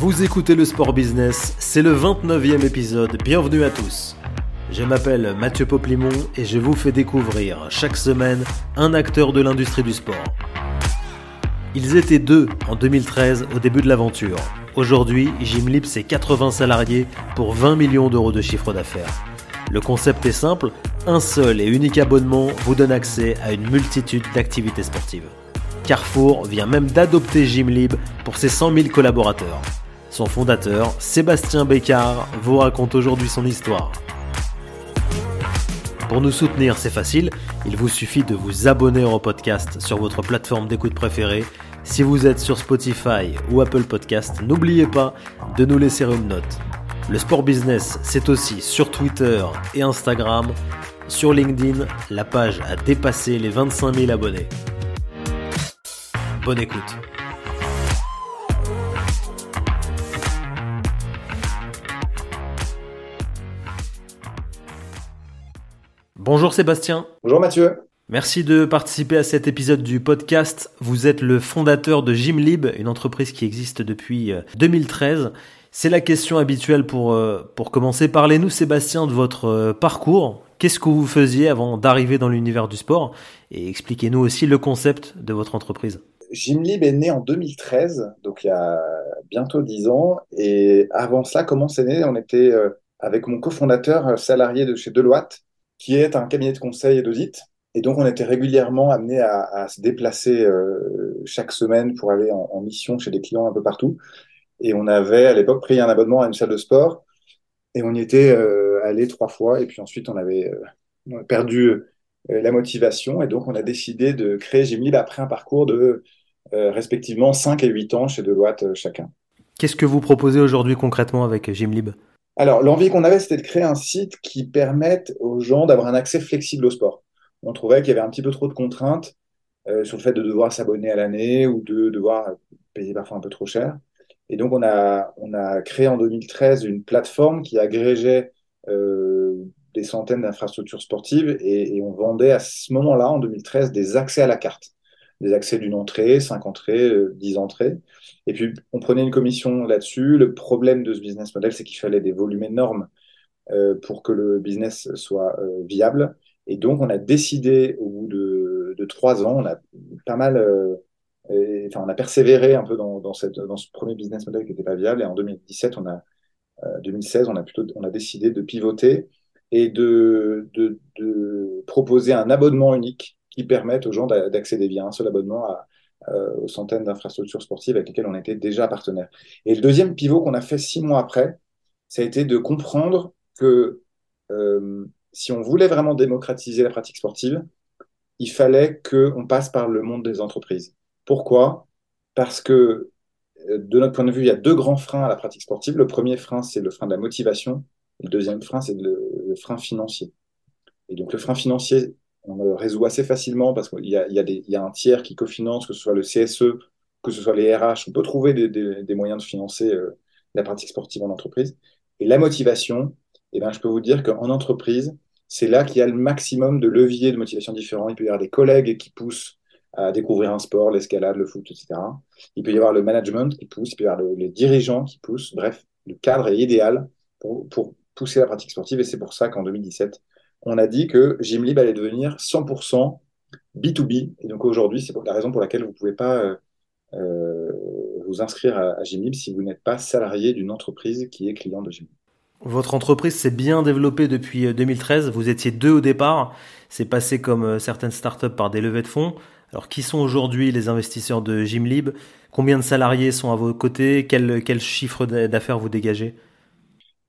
Vous écoutez le Sport Business, c'est le 29e épisode, bienvenue à tous. Je m'appelle Mathieu Poplimon et je vous fais découvrir chaque semaine un acteur de l'industrie du sport. Ils étaient deux en 2013 au début de l'aventure. Aujourd'hui, Gymlib c'est 80 salariés pour 20 millions d'euros de chiffre d'affaires. Le concept est simple, un seul et unique abonnement vous donne accès à une multitude d'activités sportives. Carrefour vient même d'adopter Gymlib pour ses 100 000 collaborateurs. Son fondateur, Sébastien Bécard, vous raconte aujourd'hui son histoire. Pour nous soutenir, c'est facile, il vous suffit de vous abonner au podcast sur votre plateforme d'écoute préférée. Si vous êtes sur Spotify ou Apple Podcast, n'oubliez pas de nous laisser une note. Le sport business, c'est aussi sur Twitter et Instagram. Sur LinkedIn, la page a dépassé les 25 000 abonnés. Bonne écoute. Bonjour Sébastien. Bonjour Mathieu. Merci de participer à cet épisode du podcast. Vous êtes le fondateur de Gymlib, une entreprise qui existe depuis 2013. Euh, C'est la question habituelle pour, euh, pour commencer. Parlez-nous Sébastien de votre euh, parcours. Qu'est-ce que vous faisiez avant d'arriver dans l'univers du sport? Et expliquez-nous aussi le concept de votre entreprise. Gymlib est né en 2013, donc il y a bientôt 10 ans. Et avant cela, comment c'est né? On était avec mon cofondateur salarié de chez Deloitte, qui est un cabinet de conseil et d'audit. Et donc, on était régulièrement amené à, se déplacer euh, chaque semaine pour aller en, mission chez des clients un peu partout. Et on avait à l'époque pris un abonnement à une salle de sport et on y était euh, allé trois fois. Et puis ensuite, on avait euh, perdu la motivation. Et donc, on a décidé de créer Gymlib après un parcours de respectivement 5 et 8 ans chez Deloitte chacun. Qu'est-ce que vous proposez aujourd'hui concrètement avec Gymlib? Alors, l'envie qu'on avait, c'était de créer un site qui permette aux gens d'avoir un accès flexible au sport. On trouvait qu'il y avait un petit peu trop de contraintes euh, sur le fait de devoir s'abonner à l'année ou de devoir payer parfois un peu trop cher. Et donc, on a, on a créé en 2013 une plateforme qui agrégeait euh, des centaines d'infrastructures sportives et, et, on vendait à ce moment-là, en 2013, des accès à la carte des accès d'une entrée, cinq entrées, euh, dix entrées. Et puis, on prenait une commission là-dessus. Le problème de ce business model, c'est qu'il fallait des volumes énormes euh, pour que le business soit euh, viable. Et donc, on a décidé, au bout de, de trois ans, on a pas mal, euh, enfin, on a persévéré un peu dans, dans, cette, dans ce premier business model qui n'était pas viable. Et en 2017, on a, 2016, on a plutôt, on a décidé de pivoter et de, de, de proposer un abonnement unique qui permettent aux gens d'accéder via un seul abonnement euh, aux centaines d'infrastructures sportives avec lesquelles on était déjà partenaire. Et le deuxième pivot qu'on a fait six mois après, ça a été de comprendre que euh, si on voulait vraiment démocratiser la pratique sportive, il fallait qu'on passe par le monde des entreprises. Pourquoi? Parce que de notre point de vue, il y a deux grands freins à la pratique sportive. Le premier frein, c'est le frein de la motivation. Le deuxième frein, c'est le, frein financier. Et donc, le frein financier, on le résout assez facilement parce qu'il y a, un tiers qui cofinance, que ce soit le CSE, que ce soit les RH. On peut trouver des, moyens de financer euh, la pratique sportive en entreprise. Et la motivation, eh ben, je peux vous dire qu'en entreprise, c'est là qu'il y a le maximum de leviers de motivation différents. Il peut y avoir des collègues qui poussent à découvrir un sport, l'escalade, le foot, etc. Il peut y avoir le management qui pousse, il peut y avoir le, les dirigeants qui poussent. Bref, le cadre est idéal pour pousser la pratique sportive et c'est pour ça qu'en 2017, on a dit que Gymlib allait devenir 100% B2B. Et donc aujourd'hui, c'est la raison pour laquelle vous ne pouvez pas euh, euh, vous inscrire à, à Gymlib si vous n'êtes pas salarié d'une entreprise qui est client de Gymlib. Votre entreprise s'est bien développée depuis 2013. Vous étiez deux au départ. C'est passé comme euh, certaines startups par des levées de fonds. Alors, qui sont aujourd'hui les investisseurs de Gymlib? Combien de salariés sont à vos côtés? Quel, quel chiffre d'affaires vous dégagez?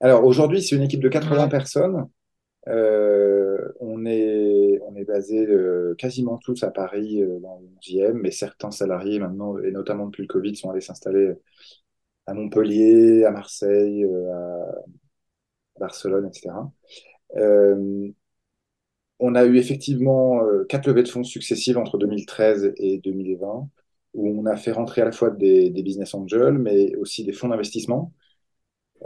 Alors, aujourd'hui, c'est une équipe de 80 personnes. Euh, on est basé euh, quasiment tous à Paris euh, dans le 11e, mais certains salariés maintenant et notamment depuis le Covid sont allés s'installer à Montpellier, à Marseille, à Barcelone, etc. On a eu effectivement quatre levées de fonds successives entre 2013 et 2020 où on a fait rentrer à la fois des business angels mais aussi des fonds d'investissement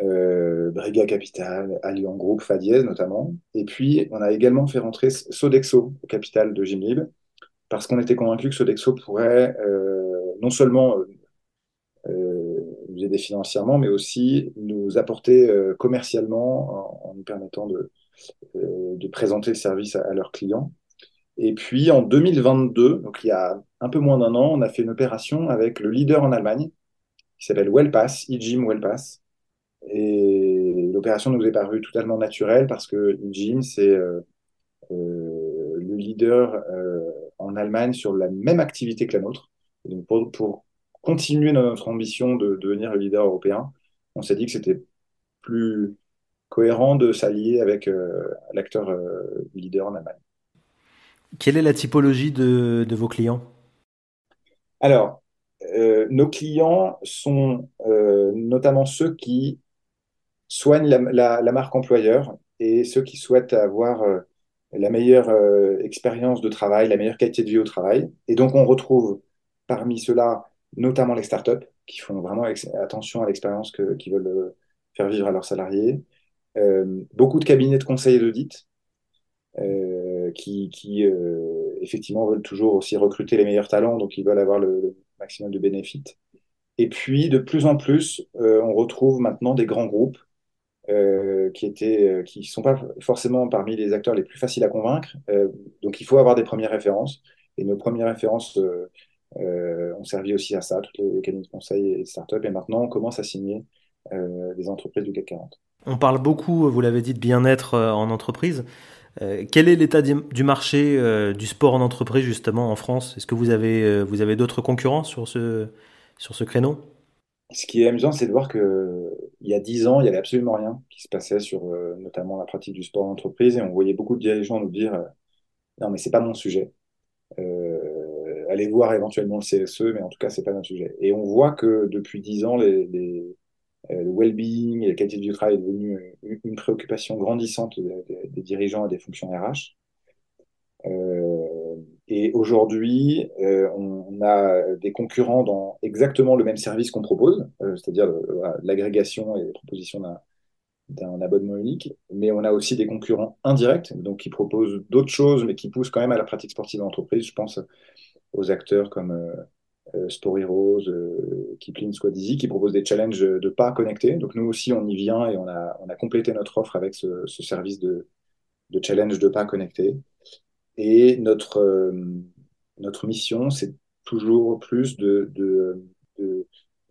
euh, Brega Capital, Allianz Group, Fadiez notamment. Et puis, on a également fait rentrer Sodexo au capital de Gymlib, parce qu'on était convaincu que Sodexo pourrait euh, non seulement euh, nous aider financièrement, mais aussi nous apporter commercialement en, nous permettant de, de présenter le service à, leurs clients. Et puis en 2022, donc il y a un peu moins d'un an, on a fait une opération avec le leader en Allemagne qui s'appelle Wellpass, eGym Wellpass. Et l'opération nous est parue totalement naturelle parce que eGym, c'est euh, le leader en Allemagne sur la même activité que la nôtre. donc pour, pour, continuer notre ambition de, devenir le leader européen, on s'est dit que c'était plus cohérent de s'allier avec euh, l'acteur euh, leader en Allemagne. Quelle est la typologie de, vos clients? Alors, euh, nos clients sont notamment ceux qui soignent la, la, marque employeur et ceux qui souhaitent avoir la meilleure expérience de travail, la meilleure qualité de vie au travail. Et donc, on retrouve parmi ceux-là notamment les startups qui font vraiment attention à l'expérience qu'ils veulent euh, faire vivre à leurs salariés. Euh, beaucoup de cabinets de conseil et d'audit euh, qui, qui effectivement veulent toujours aussi recruter les meilleurs talents, donc ils veulent avoir le, maximum de bénéfices. Et puis, de plus en plus, on retrouve maintenant des grands groupes qui étaient, qui sont pas forcément parmi les acteurs les plus faciles à convaincre. donc, il faut avoir des premières références. Et nos premières références euh, on servit aussi à ça, toutes les cabinets de conseil et startups. Et maintenant, on commence à signer euh, des entreprises du CAC 40. On parle beaucoup, vous l'avez dit, de bien-être euh, en entreprise. quel est l'état du marché du sport en entreprise justement en France? Est-ce que vous avez, avez d'autres concurrents sur ce, sur ce créneau? Ce qui est amusant, c'est de voir qu'il y a dix ans, il n'y avait absolument rien qui se passait sur notamment la pratique du sport en entreprise et on voyait beaucoup de dirigeants nous dire non mais c'est pas mon sujet aller voir éventuellement le CSE, mais en tout cas, c'est pas notre sujet. Et on voit que depuis dix ans, euh, le well-being et la qualité du travail est devenu une, préoccupation grandissante des, dirigeants et des fonctions RH. Euh, et aujourd'hui, euh, on, a des concurrents dans exactement le même service qu'on propose, euh, c'est-à-dire l'agrégation et la proposition d'un abonnement unique, mais on a aussi des concurrents indirects, donc qui proposent d'autres choses, mais qui poussent quand même à la pratique sportive d'entreprise. Je pense aux acteurs comme euh, euh Heroes, euh, Kipling, Squadizy, qui proposent des challenges de pas connectés. Donc nous aussi, on y vient et on a, complété notre offre avec ce, ce service de, de, challenge de pas connectés. Et notre, euh, notre mission, c'est toujours plus de, de,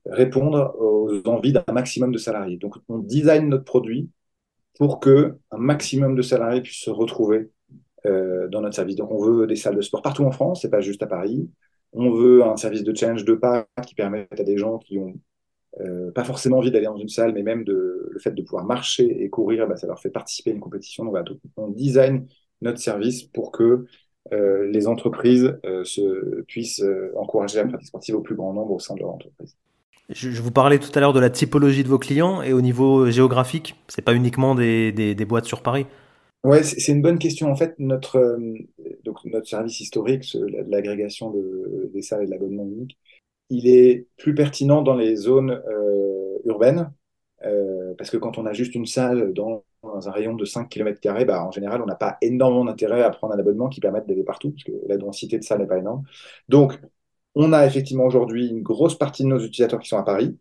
répondre aux envies d'un maximum de salariés. Donc on design notre produit pour que un maximum de salariés puissent se retrouver euh, dans notre service. Donc, on veut des salles de sport partout en France, c'est pas juste à Paris. On veut un service de challenge de pas qui permette à des gens qui ont euh, pas forcément envie d'aller dans une salle, mais même de, le fait de pouvoir marcher et courir, bah, ça leur fait participer à une compétition. Donc, on design notre service pour que euh, les entreprises se, puissent encourager la pratique sportive au plus grand nombre au sein de leur entreprise. Je, vous parlais tout à l'heure de la typologie de vos clients et au niveau géographique, c'est pas uniquement des, des, des boîtes sur Paris. Ouais, c'est une bonne question. En fait, notre, euh, donc notre service historique, l'agrégation de, des salles et de l'abonnement unique, il est plus pertinent dans les zones euh, urbaines, euh, parce que quand on a juste une salle dans, un rayon de 5 km, bah, en général, on n'a pas énormément d'intérêt à prendre un abonnement qui permette d'aller partout, parce que la densité de salles n'est pas énorme. Donc, on a effectivement aujourd'hui une grosse partie de nos utilisateurs qui sont à Paris.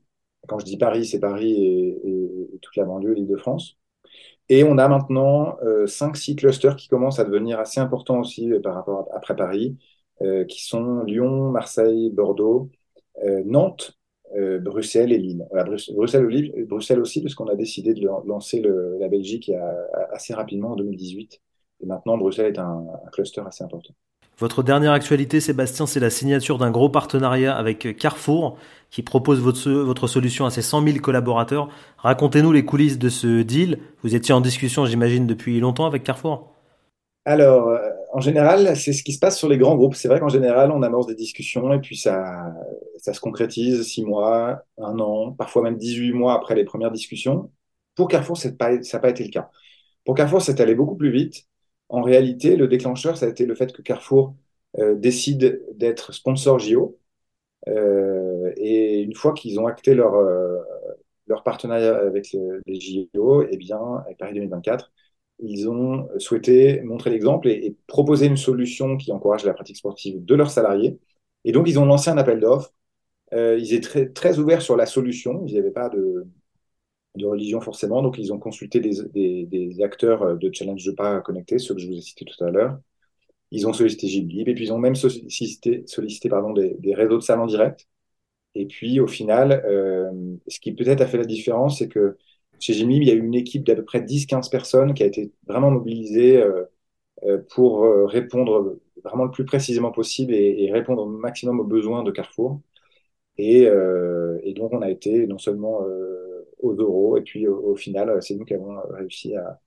Quand je dis Paris, c'est Paris et, toute la banlieue, l'Île-de-France. Et on a maintenant euh, 5-6 clusters qui commencent à devenir assez importants aussi euh, par rapport après Paris, euh, qui sont Lyon, Marseille, Bordeaux, euh, Nantes, euh, Bruxelles et Lille. Voilà, Bruxelles, Bruxelles aussi, parce qu'on a décidé de lancer le, la Belgique assez rapidement en 2018. Et maintenant, Bruxelles est un, un cluster assez important. Votre dernière actualité, Sébastien, c'est la signature d'un gros partenariat avec Carrefour qui propose votre, votre solution à ses 100 000 collaborateurs. Racontez-nous les coulisses de ce deal. Vous étiez en discussion, j'imagine, depuis longtemps avec Carrefour? Alors, en général, c'est ce qui se passe sur les grands groupes. C'est vrai qu'en général, on amorce des discussions et puis ça, se concrétise 6 mois, 1 an, parfois même 18 mois après les premières discussions. Pour Carrefour, ça n'a pas été le cas. Pour Carrefour, c'est allé beaucoup plus vite. En réalité, le déclencheur, ça a été le fait que Carrefour euh, décide d'être sponsor JO. Euh, et une fois qu'ils ont acté leur, euh, partenariat avec les JO, eh bien, avec Paris 2024, ils ont souhaité montrer l'exemple et, proposer une solution qui encourage la pratique sportive de leurs salariés. Et donc, ils ont lancé un appel d'offres ils étaient très, ouverts sur la solution. Il n'y avait pas de, de religion forcément. Donc, ils ont consulté des, des, acteurs de Challenge de pas connectés, ceux que je vous ai cités tout à l'heure. Ils ont sollicité Giblib et puis ils ont même sollicité, sollicité pardon, des, des réseaux de salles en direct. Et puis, au final, euh, ce qui peut-être a fait la différence, c'est que chez Giblib, il y a eu une équipe d'à peu près 10-15 personnes qui a été vraiment mobilisée euh, euh pour euh, répondre vraiment le plus précisément possible et, répondre au maximum aux besoins de Carrefour. Et, euh, donc, on a été non seulement aux euros, et puis au, final, c'est nous qui avons réussi à,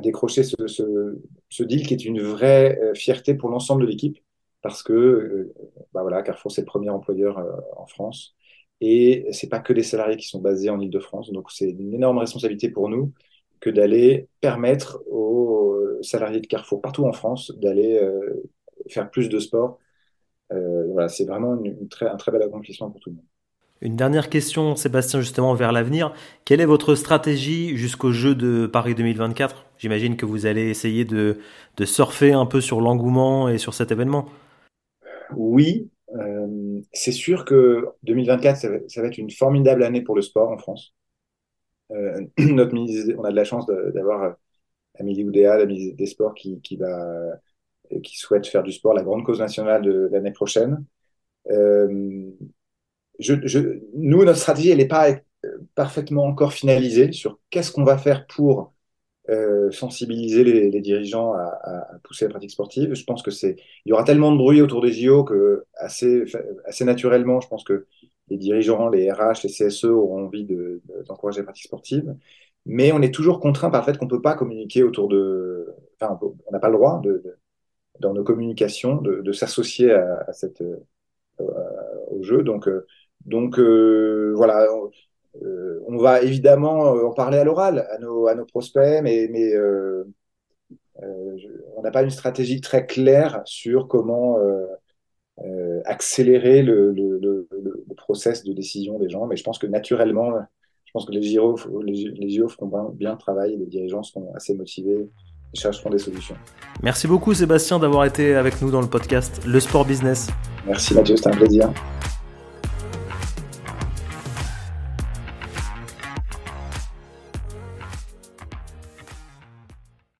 décrocher ce, deal qui est une vraie euh, fierté pour l'ensemble de l'équipe parce que euh, bah voilà, Carrefour c'est le premier employeur euh, en France et c'est pas que des salariés qui sont basés en Ile-de-France donc c'est une énorme responsabilité pour nous que d'aller permettre aux salariés de Carrefour partout en France d'aller faire plus de sport. voilà, c'est vraiment une, très, un très bel accomplissement pour tout le monde. Une dernière question, Sébastien, justement vers l'avenir. Quelle est votre stratégie jusqu'au jeu de Paris 2024 J'imagine que vous allez essayer de, de, surfer un peu sur l'engouement et sur cet événement. Oui, euh, c'est sûr que 2024, ça va, être une formidable année pour le sport en France. Euh, notre ministre, on a de la chance d'avoir euh, Amélie Oudéa, la ministre des Sports, qui, souhaite faire du sport la grande cause nationale de l'année prochaine. Nous, notre stratégie, elle n'est pas parfaitement encore finalisée sur qu'est-ce qu'on va faire pour euh, sensibiliser les, les dirigeants à, à, pousser la pratique sportive. Je pense que c'est, il y aura tellement de bruit autour des JO que assez, assez naturellement, je pense que les dirigeants, les RH, les CSE auront envie de, d'encourager la pratique sportive. Mais on est toujours contraint par le fait qu'on peut pas communiquer autour de, enfin, on n'a pas le droit de, de, dans nos communications de, de s'associer à, à, cette, euh, au jeu. Donc, euh, donc euh, voilà, euh, on va évidemment euh, en parler à l'oral à nos, à nos prospects, mais, mais euh, on n'a pas une stratégie très claire sur comment accélérer le, le, le, le, process de décision des gens. Mais je pense que naturellement, je pense que les JO, les, les feront bien, bien le travail, les dirigeants seront assez motivés et chercheront des solutions. Merci beaucoup Sébastien d'avoir été avec nous dans le podcast Le Sport Business. Merci Mathieu, c'était un plaisir.